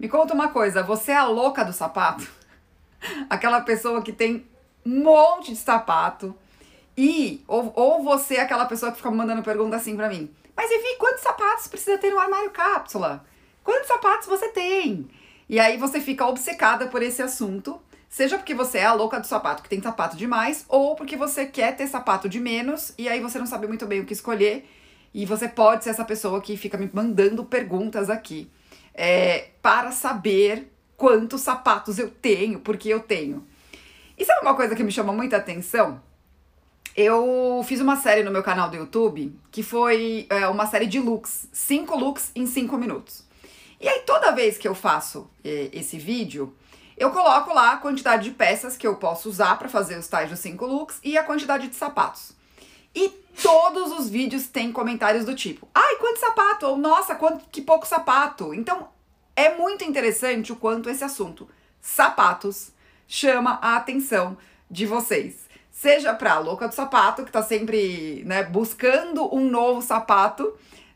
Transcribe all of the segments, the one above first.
Me conta uma coisa, você é a louca do sapato? Aquela pessoa que tem um monte de sapato e ou, ou você é aquela pessoa que fica mandando pergunta assim para mim. Mas Evi, quantos sapatos precisa ter no armário cápsula? Quantos sapatos você tem? E aí você fica obcecada por esse assunto, seja porque você é a louca do sapato que tem sapato demais, ou porque você quer ter sapato de menos e aí você não sabe muito bem o que escolher. E você pode ser essa pessoa que fica me mandando perguntas aqui é, para saber quantos sapatos eu tenho, porque eu tenho. E sabe uma coisa que me chama muita atenção? Eu fiz uma série no meu canal do YouTube que foi é, uma série de looks, cinco looks em cinco minutos. E aí toda vez que eu faço é, esse vídeo, eu coloco lá a quantidade de peças que eu posso usar para fazer os tais dos cinco looks e a quantidade de sapatos. E todos os vídeos têm comentários do tipo: "Ai, quanto sapato!" ou "Nossa, quanto que pouco sapato". Então, é muito interessante o quanto esse assunto sapatos chama a atenção de vocês. Seja pra louca do sapato, que tá sempre, né, buscando um novo sapato,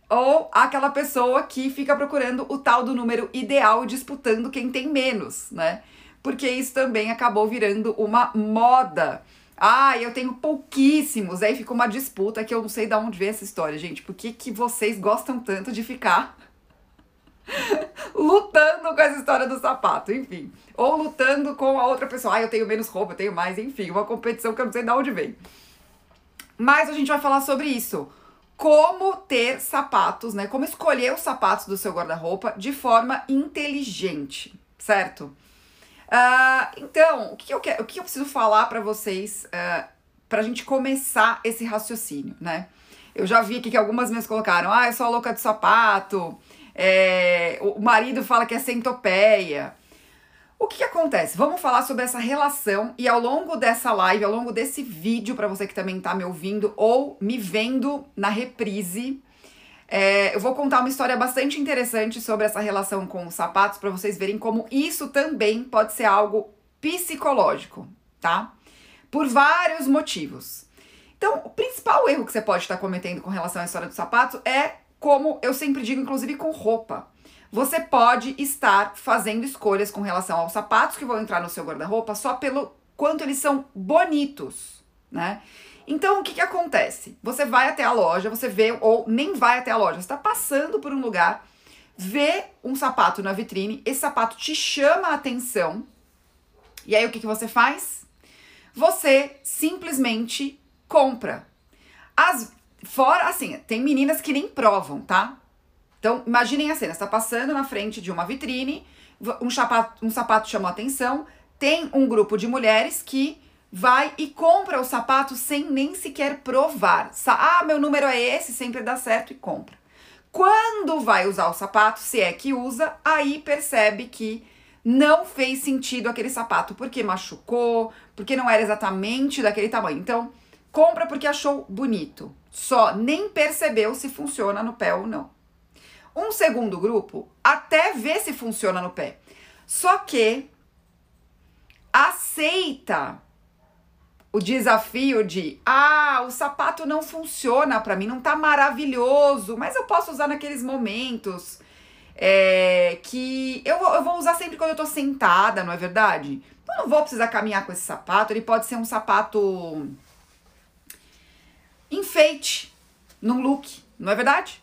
ou aquela pessoa que fica procurando o tal do número ideal disputando quem tem menos, né? Porque isso também acabou virando uma moda. Ah, eu tenho pouquíssimos. Aí fica uma disputa que eu não sei de onde veio essa história, gente. Por que, que vocês gostam tanto de ficar lutando com essa história do sapato, enfim. Ou lutando com a outra pessoa. Ah, eu tenho menos roupa, eu tenho mais, enfim. Uma competição que eu não sei de onde vem. Mas a gente vai falar sobre isso como ter sapatos, né? Como escolher os sapatos do seu guarda-roupa de forma inteligente, certo? Uh, então, o que eu, quero, o que eu preciso falar para vocês uh, pra gente começar esse raciocínio, né? Eu já vi aqui que algumas vezes colocaram, ah, eu sou a louca de sapato, é, o marido fala que é centopeia. O que, que, acontece? Vamos falar sobre essa relação e ao longo dessa live, ao longo desse vídeo, para você que também está me ouvindo ou me vendo na reprise, é, eu vou contar uma história bastante interessante sobre essa relação com os sapatos para vocês verem como isso também pode ser algo psicológico, tá? Por vários motivos. Então, o principal erro que você pode estar cometendo com relação à história do sapato é, como eu sempre digo, inclusive com roupa você pode estar fazendo escolhas com relação aos sapatos que vão entrar no seu guarda-roupa só pelo quanto eles são bonitos, né? Então, o que, que acontece? Você vai até a loja, você vê, ou nem vai até a loja, você está passando por um lugar, vê um sapato na vitrine, esse sapato te chama a atenção, e aí o que, que você faz? Você simplesmente compra. As, fora, assim, tem meninas que nem provam, tá? Então, imaginem a cena: está passando na frente de uma vitrine, um sapato, um sapato chamou atenção, tem um grupo de mulheres que vai e compra o sapato sem nem sequer provar. Ah, meu número é esse, sempre dá certo e compra. Quando vai usar o sapato, se é que usa, aí percebe que não fez sentido aquele sapato, porque machucou, porque não era exatamente daquele tamanho. Então, compra porque achou bonito. Só nem percebeu se funciona no pé ou não. Um segundo grupo até vê se funciona no pé. Só que aceita o desafio de ah, o sapato não funciona para mim, não tá maravilhoso, mas eu posso usar naqueles momentos é, que eu, eu vou usar sempre quando eu tô sentada, não é verdade? Eu não vou precisar caminhar com esse sapato, ele pode ser um sapato enfeite num look, não é verdade?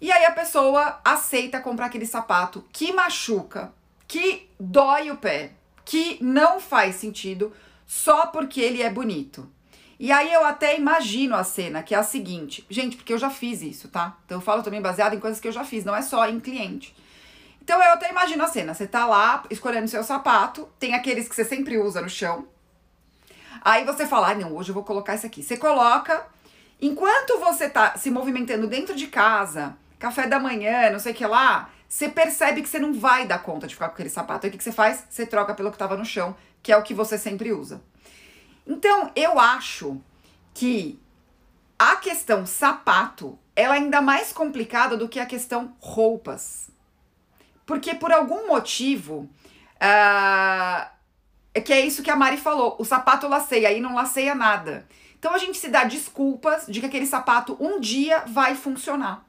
E aí a pessoa aceita comprar aquele sapato que machuca, que dói o pé, que não faz sentido só porque ele é bonito. E aí eu até imagino a cena, que é a seguinte, gente, porque eu já fiz isso, tá? Então eu falo também baseado em coisas que eu já fiz, não é só em cliente. Então eu até imagino a cena, você tá lá escolhendo seu sapato, tem aqueles que você sempre usa no chão. Aí você fala, ah, não, hoje eu vou colocar esse aqui. Você coloca, enquanto você tá se movimentando dentro de casa, café da manhã, não sei o que lá, você percebe que você não vai dar conta de ficar com aquele sapato. Aí o que, que você faz? Você troca pelo que estava no chão, que é o que você sempre usa. Então, eu acho que a questão sapato ela é ainda mais complicada do que a questão roupas. Porque por algum motivo. Uh, é que é isso que a Mari falou. O sapato laceia, aí não laceia nada. Então a gente se dá desculpas de que aquele sapato um dia vai funcionar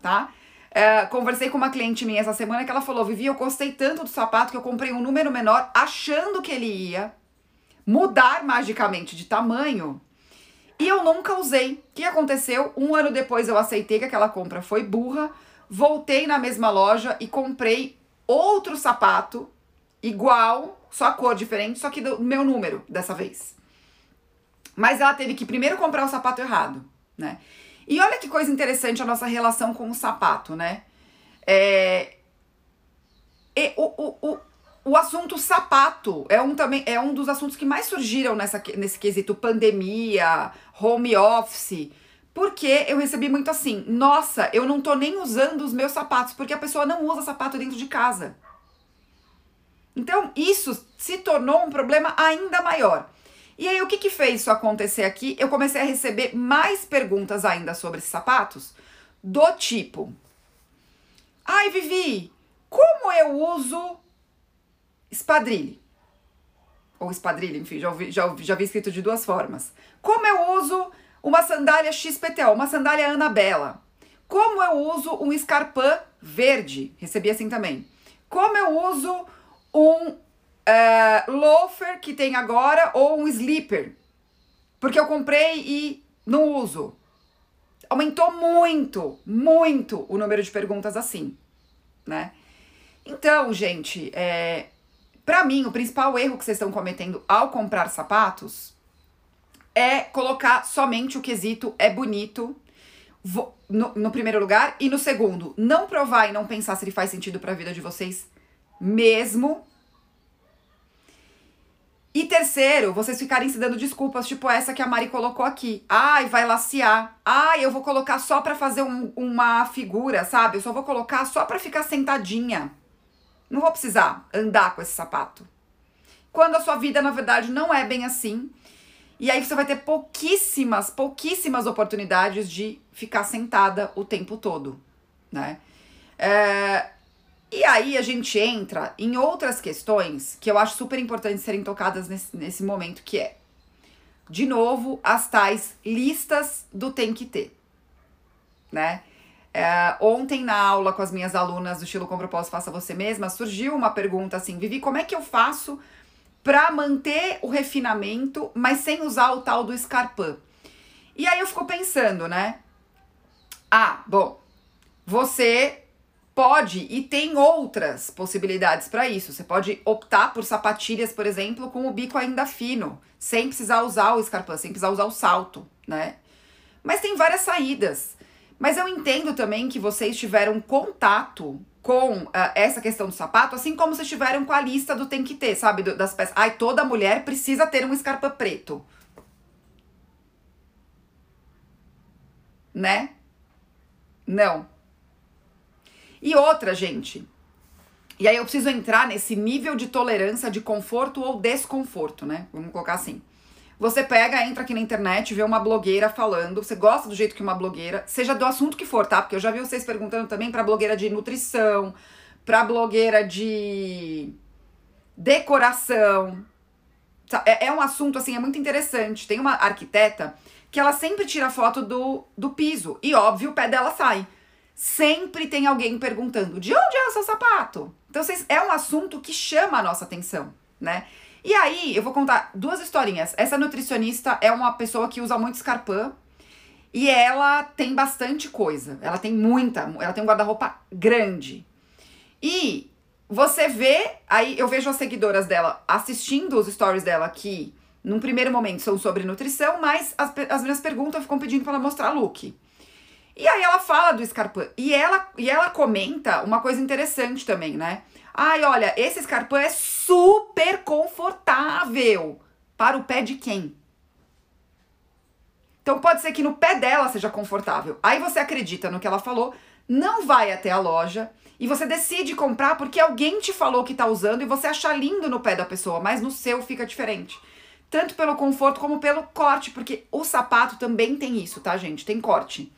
tá? É, conversei com uma cliente minha essa semana que ela falou: Vivi, eu gostei tanto do sapato que eu comprei um número menor, achando que ele ia mudar magicamente de tamanho. E eu nunca usei. O que aconteceu? Um ano depois eu aceitei que aquela compra foi burra, voltei na mesma loja e comprei outro sapato igual, só a cor diferente, só que do meu número dessa vez. Mas ela teve que primeiro comprar o sapato errado, né? E olha que coisa interessante a nossa relação com o sapato, né? É, o, o, o, o assunto sapato é um, também, é um dos assuntos que mais surgiram nessa, nesse quesito pandemia, home office. Porque eu recebi muito assim, nossa, eu não tô nem usando os meus sapatos, porque a pessoa não usa sapato dentro de casa. Então, isso se tornou um problema ainda maior. E aí, o que que fez isso acontecer aqui? Eu comecei a receber mais perguntas ainda sobre esses sapatos, do tipo: Ai, Vivi, como eu uso espadrilhe? Ou espadrilhe, enfim, já, ouvi, já, já vi escrito de duas formas. Como eu uso uma sandália XPTO, uma sandália Anabela? Como eu uso um escarpã verde? Recebi assim também. Como eu uso um uh, loafer que tem agora ou um sleeper. Porque eu comprei e não uso. Aumentou muito, muito o número de perguntas assim, né? Então, gente, é, para mim, o principal erro que vocês estão cometendo ao comprar sapatos é colocar somente o quesito é bonito no, no, primeiro lugar e no segundo, não provar e não pensar se ele faz sentido para a vida de vocês mesmo e terceiro, vocês ficarem se dando desculpas, tipo essa que a Mari colocou aqui. Ai, vai laciar. Ai, eu vou colocar só pra fazer um, uma figura, sabe? Eu só vou colocar só pra ficar sentadinha. Não vou precisar andar com esse sapato. Quando a sua vida, na verdade, não é bem assim. E aí você vai ter pouquíssimas, pouquíssimas oportunidades de ficar sentada o tempo todo, né? É, e aí a gente entra em outras questões que eu acho super importantes serem tocadas nesse, nesse momento, que é, de novo, as tais listas do tem que ter, né? É, ontem na aula com as minhas alunas do estilo com propósito faça você mesma, surgiu uma pergunta assim, Vivi, como é que eu faço para manter o refinamento, mas sem usar o tal do escarpã? E aí eu fico pensando, né? Ah, bom, você pode e tem outras possibilidades para isso. Você pode optar por sapatilhas, por exemplo, com o bico ainda fino, sem precisar usar o escarpão, sem precisar usar o salto, né? Mas tem várias saídas. Mas eu entendo também que vocês tiveram contato com uh, essa questão do sapato, assim como vocês tiveram com a lista do tem que ter, sabe? Do, das peças. Ai, toda mulher precisa ter um escarpão preto. Né? Não. E outra, gente. E aí eu preciso entrar nesse nível de tolerância de conforto ou desconforto, né? Vamos colocar assim. Você pega, entra aqui na internet, vê uma blogueira falando, você gosta do jeito que uma blogueira, seja do assunto que for, tá? Porque eu já vi vocês perguntando também pra blogueira de nutrição, pra blogueira de decoração. É, é um assunto, assim, é muito interessante. Tem uma arquiteta que ela sempre tira foto do, do piso. E óbvio, o pé dela sai sempre tem alguém perguntando: de onde é o seu sapato? Então, vocês, é um assunto que chama a nossa atenção, né? E aí, eu vou contar duas historinhas. Essa nutricionista é uma pessoa que usa muito escarpã e ela tem bastante coisa. Ela tem muita, ela tem um guarda-roupa grande. E você vê, aí eu vejo as seguidoras dela assistindo os stories dela aqui. Num primeiro momento são sobre nutrição, mas as, as minhas perguntas ficam pedindo para ela mostrar look. E aí ela fala do escarpã. E ela, e ela comenta uma coisa interessante também, né? Ai, olha, esse escarpã é super confortável. Para o pé de quem? Então pode ser que no pé dela seja confortável. Aí você acredita no que ela falou, não vai até a loja e você decide comprar porque alguém te falou que tá usando e você acha lindo no pé da pessoa, mas no seu fica diferente. Tanto pelo conforto como pelo corte, porque o sapato também tem isso, tá, gente? Tem corte.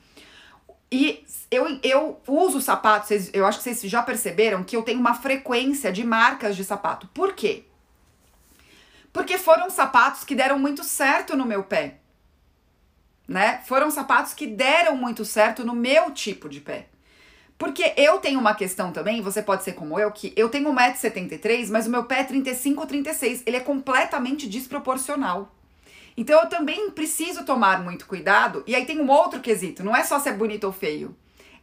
E eu, eu uso sapatos, eu acho que vocês já perceberam que eu tenho uma frequência de marcas de sapato. Por quê? Porque foram sapatos que deram muito certo no meu pé. Né? Foram sapatos que deram muito certo no meu tipo de pé. Porque eu tenho uma questão também, você pode ser como eu, que eu tenho 1,73m, mas o meu pé é 35 ou 36. Ele é completamente desproporcional. Então eu também preciso tomar muito cuidado. E aí tem um outro quesito, não é só se é bonito ou feio.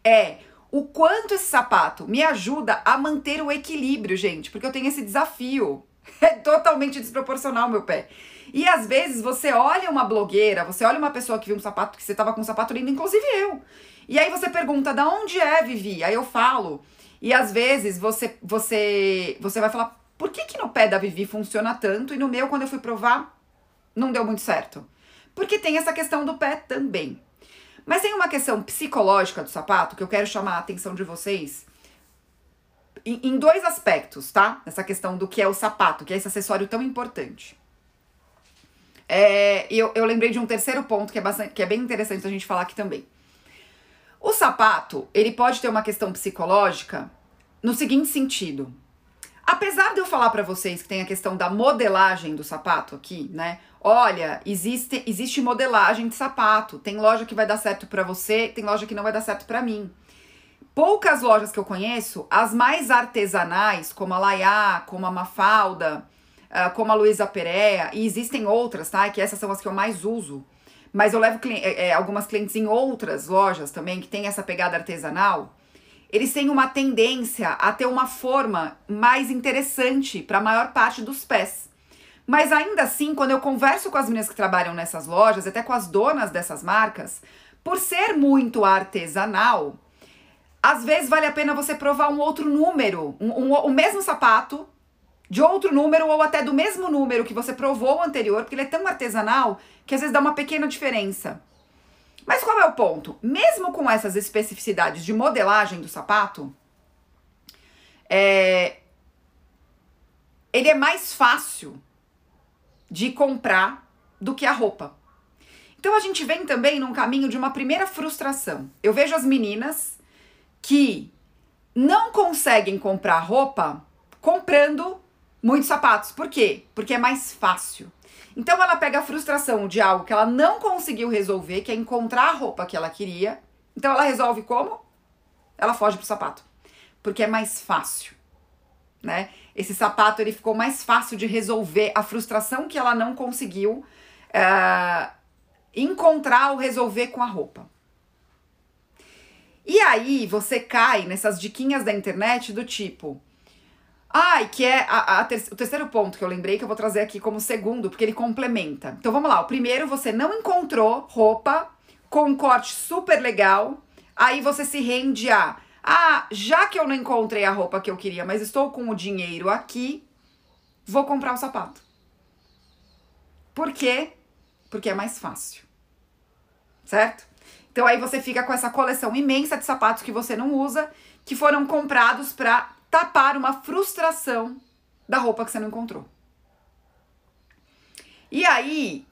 É o quanto esse sapato me ajuda a manter o equilíbrio, gente, porque eu tenho esse desafio. É totalmente desproporcional meu pé. E às vezes você olha uma blogueira, você olha uma pessoa que viu um sapato, que você tava com um sapato lindo, inclusive eu. E aí você pergunta, da onde é, Vivi? Aí eu falo. E às vezes você você você vai falar, por que que no pé da Vivi funciona tanto e no meu, quando eu fui provar, não deu muito certo? Porque tem essa questão do pé também. Mas tem uma questão psicológica do sapato que eu quero chamar a atenção de vocês em, em dois aspectos, tá? Essa questão do que é o sapato, que é esse acessório tão importante. É, eu, eu lembrei de um terceiro ponto que é, bastante, que é bem interessante a gente falar aqui também. O sapato, ele pode ter uma questão psicológica no seguinte sentido. Apesar de eu falar para vocês que tem a questão da modelagem do sapato aqui, né? Olha, existe, existe modelagem de sapato. Tem loja que vai dar certo para você, tem loja que não vai dar certo para mim. Poucas lojas que eu conheço, as mais artesanais, como a Laiá, como a Mafalda, uh, como a Luísa Perea, e existem outras, tá? Que essas são as que eu mais uso. Mas eu levo é, é, algumas clientes em outras lojas também que tem essa pegada artesanal. Eles têm uma tendência a ter uma forma mais interessante para a maior parte dos pés. Mas ainda assim, quando eu converso com as meninas que trabalham nessas lojas, até com as donas dessas marcas, por ser muito artesanal, às vezes vale a pena você provar um outro número, um, um, o mesmo sapato, de outro número ou até do mesmo número que você provou anterior, porque ele é tão artesanal que às vezes dá uma pequena diferença. Mas qual é o ponto? Mesmo com essas especificidades de modelagem do sapato, é, ele é mais fácil de comprar do que a roupa. Então a gente vem também num caminho de uma primeira frustração. Eu vejo as meninas que não conseguem comprar roupa comprando muitos sapatos. Por quê? Porque é mais fácil. Então ela pega a frustração de algo que ela não conseguiu resolver, que é encontrar a roupa que ela queria. Então ela resolve como? Ela foge pro sapato. Porque é mais fácil, né? Esse sapato ele ficou mais fácil de resolver a frustração que ela não conseguiu uh, encontrar ou resolver com a roupa. E aí você cai nessas diquinhas da internet do tipo, Ai, que é a, a ter o terceiro ponto que eu lembrei que eu vou trazer aqui como segundo, porque ele complementa. Então vamos lá. O primeiro, você não encontrou roupa com um corte super legal. Aí você se rende a. Ah, já que eu não encontrei a roupa que eu queria, mas estou com o dinheiro aqui, vou comprar o sapato. Por quê? Porque é mais fácil. Certo? Então aí você fica com essa coleção imensa de sapatos que você não usa, que foram comprados para tapar uma frustração da roupa que você não encontrou. E aí,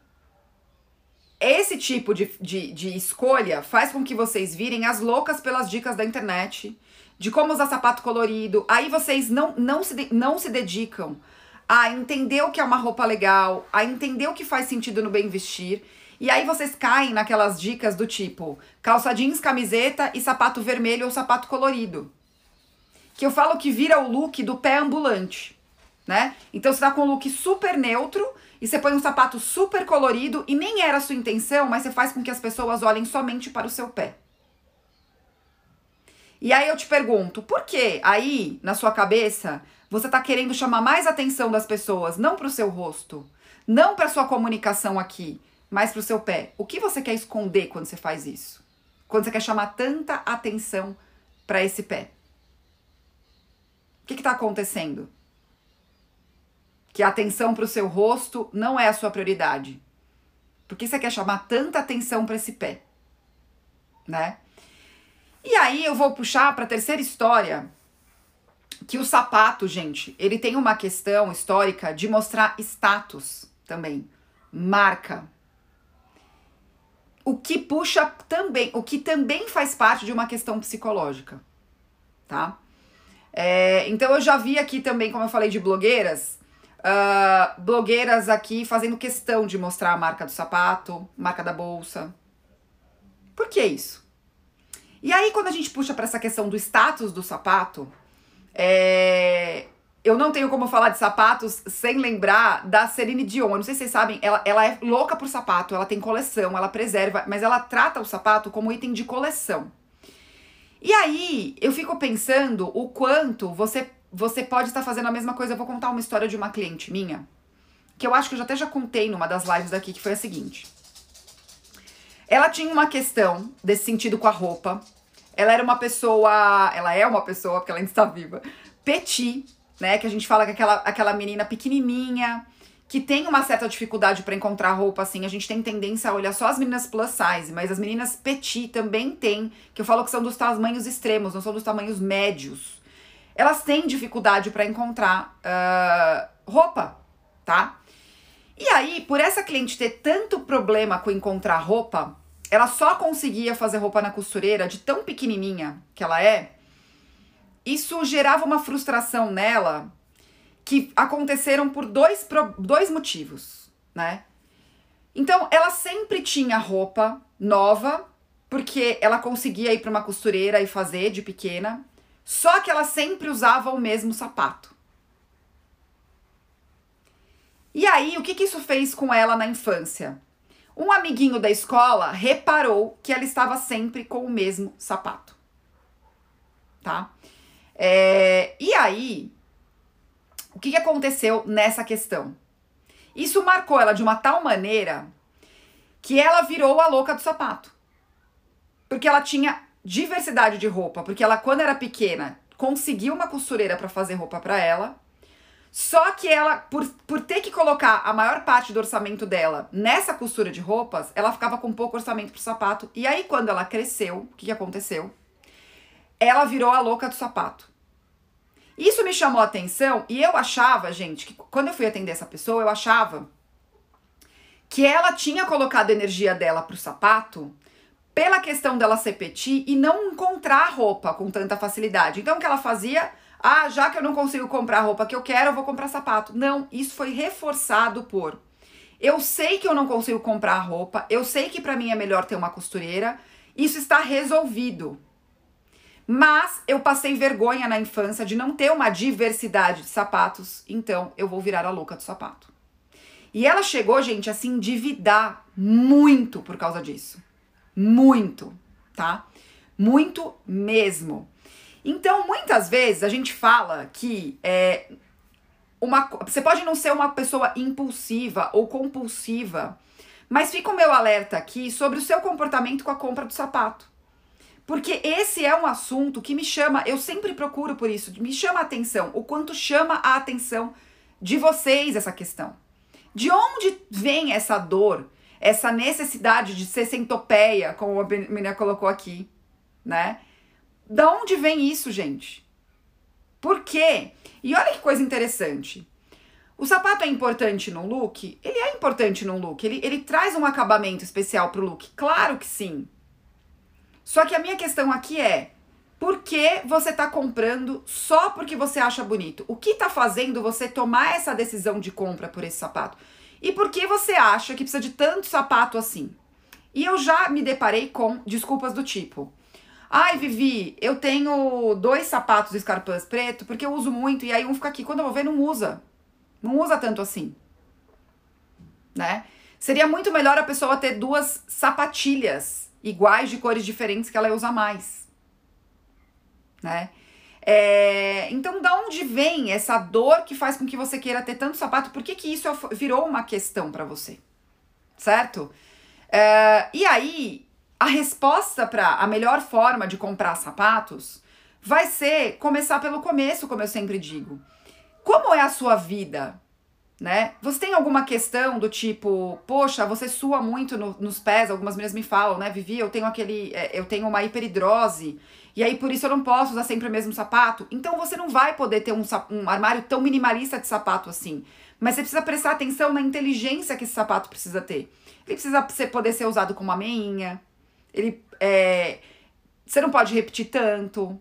esse tipo de, de, de escolha faz com que vocês virem as loucas pelas dicas da internet, de como usar sapato colorido. Aí vocês não, não, se, não se dedicam a entender o que é uma roupa legal, a entender o que faz sentido no bem vestir. E aí vocês caem naquelas dicas do tipo calça jeans, camiseta e sapato vermelho ou sapato colorido que eu falo que vira o look do pé ambulante, né? Então você tá com um look super neutro e você põe um sapato super colorido e nem era a sua intenção, mas você faz com que as pessoas olhem somente para o seu pé. E aí eu te pergunto, por que aí, na sua cabeça, você tá querendo chamar mais atenção das pessoas, não para o seu rosto, não para sua comunicação aqui, mas para o seu pé? O que você quer esconder quando você faz isso? Quando você quer chamar tanta atenção para esse pé? O que está acontecendo? Que a atenção para o seu rosto não é a sua prioridade. Por que você quer chamar tanta atenção para esse pé? Né? E aí eu vou puxar para a terceira história, que o sapato, gente, ele tem uma questão histórica de mostrar status também, marca. O que puxa também, o que também faz parte de uma questão psicológica, tá? É, então eu já vi aqui também, como eu falei de blogueiras, uh, blogueiras aqui fazendo questão de mostrar a marca do sapato, marca da bolsa. Por que isso? E aí, quando a gente puxa para essa questão do status do sapato, é... eu não tenho como falar de sapatos sem lembrar da Celine Dion. Eu não sei se vocês sabem, ela, ela é louca por sapato, ela tem coleção, ela preserva, mas ela trata o sapato como item de coleção. E aí, eu fico pensando o quanto você, você pode estar fazendo a mesma coisa. Eu vou contar uma história de uma cliente minha, que eu acho que eu até já contei numa das lives daqui, que foi a seguinte. Ela tinha uma questão desse sentido com a roupa. Ela era uma pessoa, ela é uma pessoa, porque ela ainda está viva, petit, né? Que a gente fala que aquela, aquela menina pequenininha, que tem uma certa dificuldade para encontrar roupa assim. A gente tem tendência a olhar só as meninas plus size, mas as meninas petit também tem, que eu falo que são dos tamanhos extremos, não são dos tamanhos médios. Elas têm dificuldade para encontrar uh, roupa, tá? E aí, por essa cliente ter tanto problema com encontrar roupa, ela só conseguia fazer roupa na costureira de tão pequenininha que ela é. Isso gerava uma frustração nela que aconteceram por dois, dois motivos, né? Então, ela sempre tinha roupa nova, porque ela conseguia ir para uma costureira e fazer de pequena, só que ela sempre usava o mesmo sapato. E aí, o que, que isso fez com ela na infância? Um amiguinho da escola reparou que ela estava sempre com o mesmo sapato. Tá? É, e aí, o que, que aconteceu nessa questão? Isso marcou ela de uma tal maneira que ela virou a louca do sapato. Porque ela tinha diversidade de roupa, porque ela, quando era pequena, conseguiu uma costureira para fazer roupa para ela só que ela, por, por ter que colocar a maior parte do orçamento dela nessa costura de roupas, ela ficava com pouco orçamento pro sapato. E aí, quando ela cresceu, o que, que aconteceu? Ela virou a louca do sapato. Isso me chamou a atenção e eu achava, gente, que quando eu fui atender essa pessoa, eu achava que ela tinha colocado a energia dela pro sapato pela questão dela ser petit e não encontrar roupa com tanta facilidade. Então, o que ela fazia? Ah, já que eu não consigo comprar a roupa que eu quero, eu vou comprar sapato. Não, isso foi reforçado por eu sei que eu não consigo comprar a roupa, eu sei que para mim é melhor ter uma costureira, isso está resolvido. Mas eu passei vergonha na infância de não ter uma diversidade de sapatos, então eu vou virar a louca do sapato. E ela chegou, gente, a se endividar muito por causa disso. Muito, tá? Muito mesmo. Então, muitas vezes a gente fala que é, uma, você pode não ser uma pessoa impulsiva ou compulsiva, mas fica o meu alerta aqui sobre o seu comportamento com a compra do sapato. Porque esse é um assunto que me chama, eu sempre procuro por isso, me chama a atenção, o quanto chama a atenção de vocês essa questão. De onde vem essa dor, essa necessidade de ser centopeia, como a menina colocou aqui, né? Da onde vem isso, gente? Por quê? E olha que coisa interessante. O sapato é importante no look? Ele é importante no look. Ele, ele traz um acabamento especial pro look. Claro que sim. Só que a minha questão aqui é: por que você tá comprando só porque você acha bonito? O que tá fazendo você tomar essa decisão de compra por esse sapato? E por que você acha que precisa de tanto sapato assim? E eu já me deparei com desculpas do tipo: Ai, Vivi, eu tenho dois sapatos escarpãs preto porque eu uso muito e aí um fica aqui. Quando eu vou ver, não usa. Não usa tanto assim. Né? Seria muito melhor a pessoa ter duas sapatilhas iguais de cores diferentes que ela usa mais. Né? É, então, da onde vem essa dor que faz com que você queira ter tanto sapato? Por que, que isso virou uma questão para você? Certo? É, e aí, a resposta para a melhor forma de comprar sapatos vai ser começar pelo começo, como eu sempre digo. Como é a sua vida? Né? Você tem alguma questão do tipo, poxa, você sua muito no, nos pés? Algumas meninas me falam, né, Vivi, eu tenho aquele, é, eu tenho uma hiperidrose e aí por isso eu não posso usar sempre o mesmo sapato. Então você não vai poder ter um, um armário tão minimalista de sapato assim. Mas você precisa prestar atenção na inteligência que esse sapato precisa ter. Ele precisa ser, poder ser usado com uma meinha, ele é, você não pode repetir tanto.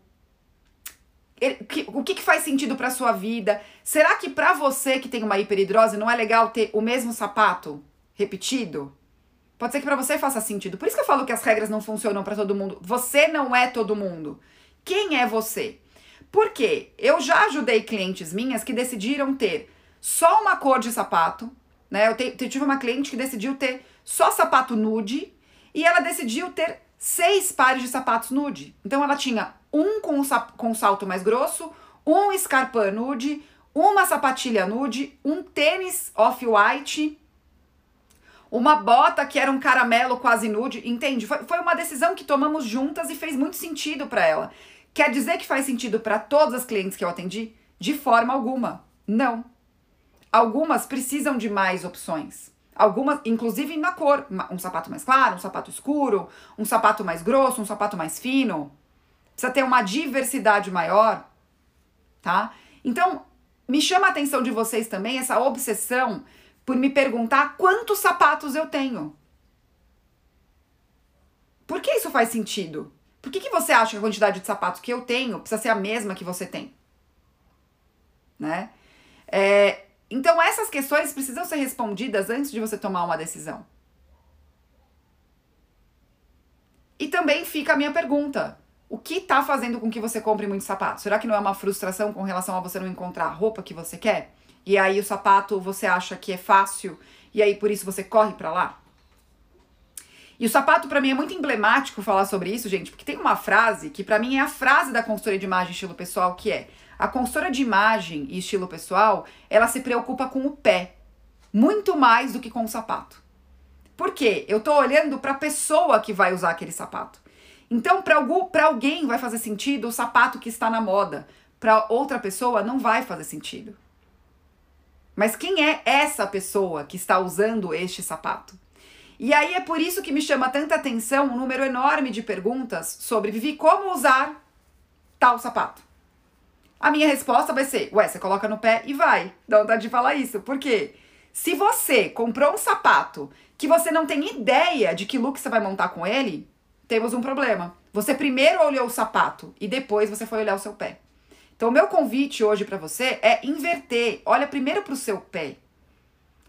O que, que faz sentido para sua vida? Será que para você que tem uma hiperidrose não é legal ter o mesmo sapato repetido? Pode ser que para você faça sentido. Por isso que eu falo que as regras não funcionam para todo mundo. Você não é todo mundo. Quem é você? Porque eu já ajudei clientes minhas que decidiram ter só uma cor de sapato, né? Eu, te, eu tive uma cliente que decidiu ter só sapato nude e ela decidiu ter seis pares de sapatos nude. Então ela tinha um com, com salto mais grosso, um escarpão nude, uma sapatilha nude, um tênis off-white, uma bota que era um caramelo quase nude, entende? Foi, foi uma decisão que tomamos juntas e fez muito sentido para ela. Quer dizer que faz sentido para todas as clientes que eu atendi? De forma alguma. Não. Algumas precisam de mais opções. Algumas, inclusive na cor, um sapato mais claro, um sapato escuro, um sapato mais grosso, um sapato mais fino. Precisa ter uma diversidade maior, tá? Então, me chama a atenção de vocês também essa obsessão por me perguntar quantos sapatos eu tenho. Por que isso faz sentido? Por que, que você acha que a quantidade de sapatos que eu tenho precisa ser a mesma que você tem? Né? É, então, essas questões precisam ser respondidas antes de você tomar uma decisão. E também fica a minha pergunta: o que está fazendo com que você compre muitos sapatos? Será que não é uma frustração com relação a você não encontrar a roupa que você quer? E aí o sapato você acha que é fácil e aí por isso você corre para lá? E o sapato para mim é muito emblemático falar sobre isso, gente, porque tem uma frase que para mim é a frase da consultoria de imagem estilo pessoal, que é: a consultora de imagem e estilo pessoal, ela se preocupa com o pé, muito mais do que com o sapato. Por quê? Eu tô olhando para a pessoa que vai usar aquele sapato. Então, para alguém vai fazer sentido o sapato que está na moda, para outra pessoa não vai fazer sentido. Mas quem é essa pessoa que está usando este sapato? E aí é por isso que me chama tanta atenção um número enorme de perguntas sobre Vivi, como usar tal sapato. A minha resposta vai ser: ué, você coloca no pé e vai. Dá vontade de falar isso. Por quê? Se você comprou um sapato que você não tem ideia de que look você vai montar com ele, temos um problema. Você primeiro olhou o sapato e depois você foi olhar o seu pé. Então, o meu convite hoje para você é inverter. Olha primeiro para o seu pé.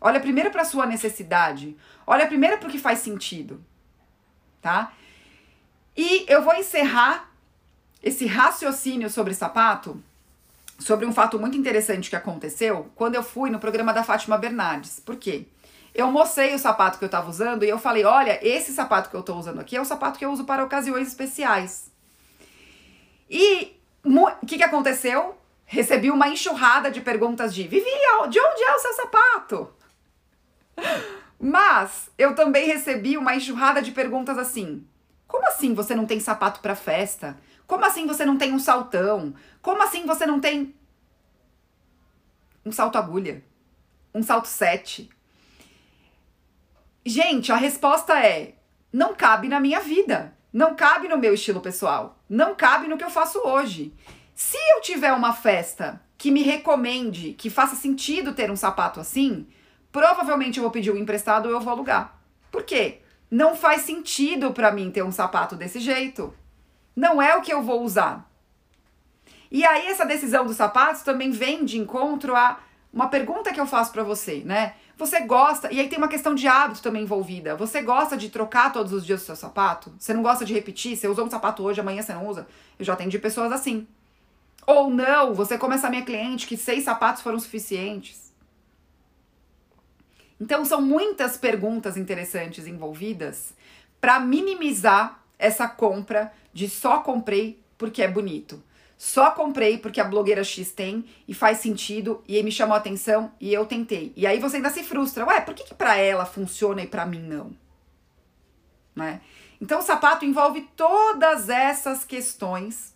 Olha primeiro para a sua necessidade. Olha primeiro para o que faz sentido. Tá? E eu vou encerrar esse raciocínio sobre sapato sobre um fato muito interessante que aconteceu quando eu fui no programa da Fátima Bernardes. Por quê? Eu mostrei o sapato que eu estava usando e eu falei: olha, esse sapato que eu estou usando aqui é o sapato que eu uso para ocasiões especiais. E o que, que aconteceu? Recebi uma enxurrada de perguntas de Vivi, de onde é o seu sapato? Mas eu também recebi uma enxurrada de perguntas assim: como assim você não tem sapato para festa? Como assim você não tem um saltão? Como assim você não tem um salto agulha? Um salto sete? Gente, a resposta é: não cabe na minha vida. Não cabe no meu estilo pessoal. Não cabe no que eu faço hoje. Se eu tiver uma festa que me recomende, que faça sentido ter um sapato assim, provavelmente eu vou pedir um emprestado ou eu vou alugar. Por quê? Não faz sentido para mim ter um sapato desse jeito. Não é o que eu vou usar. E aí essa decisão dos sapatos também vem de encontro a uma pergunta que eu faço para você, né? Você gosta, e aí tem uma questão de hábito também envolvida. Você gosta de trocar todos os dias o seu sapato? Você não gosta de repetir? Você usou um sapato hoje, amanhã você não usa? Eu já atendi pessoas assim. Ou não, você como essa minha cliente que seis sapatos foram suficientes. Então são muitas perguntas interessantes envolvidas para minimizar essa compra de só comprei porque é bonito. Só comprei porque a blogueira X tem e faz sentido e me chamou a atenção e eu tentei. E aí você ainda se frustra. Ué, por que, que para ela funciona e para mim não? Né? Então o sapato envolve todas essas questões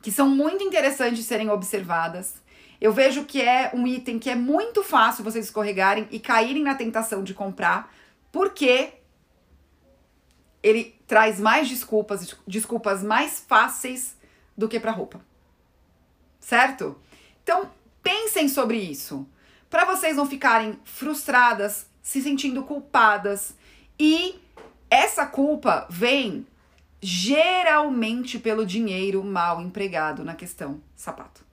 que são muito interessantes de serem observadas. Eu vejo que é um item que é muito fácil vocês escorregarem e caírem na tentação de comprar, porque ele traz mais desculpas, desculpas mais fáceis do que para roupa. Certo? Então, pensem sobre isso, para vocês não ficarem frustradas, se sentindo culpadas e essa culpa vem geralmente pelo dinheiro mal empregado na questão sapato.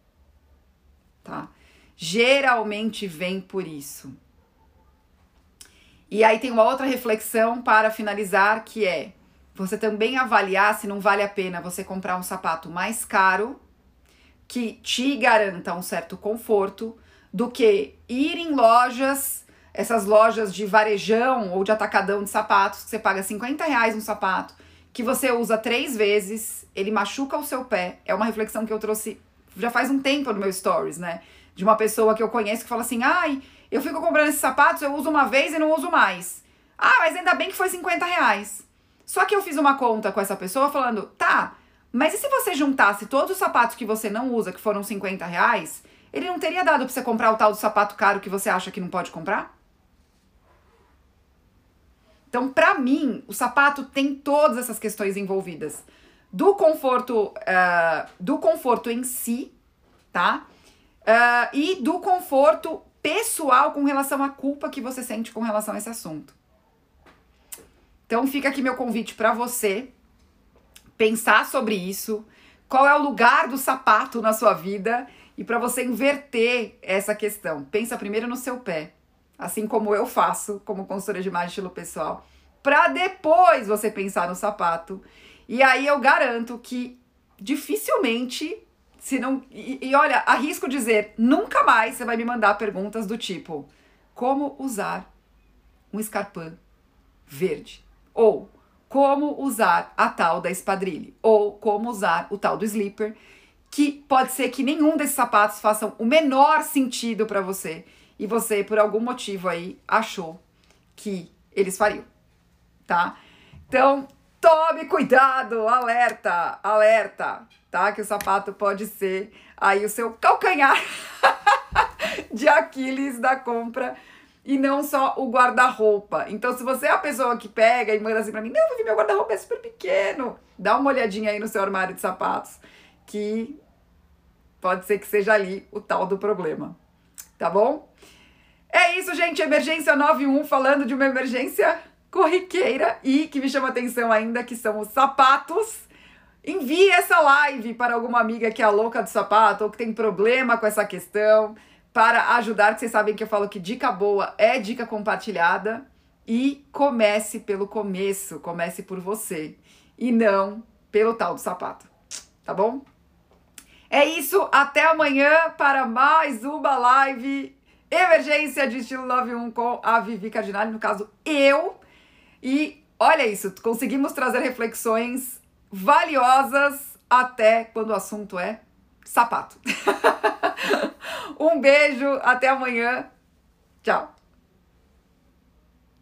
Tá? Geralmente vem por isso. E aí tem uma outra reflexão para finalizar que é você também avaliar se não vale a pena você comprar um sapato mais caro que te garanta um certo conforto do que ir em lojas, essas lojas de varejão ou de atacadão de sapatos, que você paga 50 reais um sapato, que você usa três vezes, ele machuca o seu pé. É uma reflexão que eu trouxe já faz um tempo no meu stories, né? De uma pessoa que eu conheço que fala assim: ai, eu fico comprando esses sapatos, eu uso uma vez e não uso mais. Ah, mas ainda bem que foi 50 reais. Só que eu fiz uma conta com essa pessoa falando: tá, mas e se você juntasse todos os sapatos que você não usa, que foram 50 reais, ele não teria dado pra você comprar o tal do sapato caro que você acha que não pode comprar? Então, para mim, o sapato tem todas essas questões envolvidas. Do conforto, uh, do conforto em si, tá? Uh, e do conforto pessoal com relação à culpa que você sente com relação a esse assunto. Então fica aqui meu convite para você pensar sobre isso, qual é o lugar do sapato na sua vida e para você inverter essa questão. Pensa primeiro no seu pé, assim como eu faço como consultora de imagem estilo pessoal, para depois você pensar no sapato. E aí eu garanto que dificilmente se não. E, e, olha, arrisco dizer, nunca mais você vai me mandar perguntas do tipo: como usar um escarpão verde? Ou como usar a tal da espadrilha? Ou como usar o tal do slipper? Que pode ser que nenhum desses sapatos façam o menor sentido para você e você, por algum motivo aí, achou que eles fariam, tá? Então, tome cuidado, alerta, alerta tá? Que o sapato pode ser aí o seu calcanhar de Aquiles da compra e não só o guarda-roupa. Então, se você é a pessoa que pega e manda assim pra mim, não, meu guarda-roupa é super pequeno, dá uma olhadinha aí no seu armário de sapatos, que pode ser que seja ali o tal do problema. Tá bom? É isso, gente. Emergência 91, falando de uma emergência corriqueira e que me chama atenção ainda, que são os sapatos Envie essa live para alguma amiga que é louca do sapato ou que tem problema com essa questão, para ajudar, que vocês sabem que eu falo que dica boa é dica compartilhada. E comece pelo começo, comece por você e não pelo tal do sapato, tá bom? É isso, até amanhã para mais uma live Emergência de Estilo 91 com a Vivi Cardinale, no caso eu. E olha isso, conseguimos trazer reflexões valiosas até quando o assunto é sapato. um beijo, até amanhã. Tchau.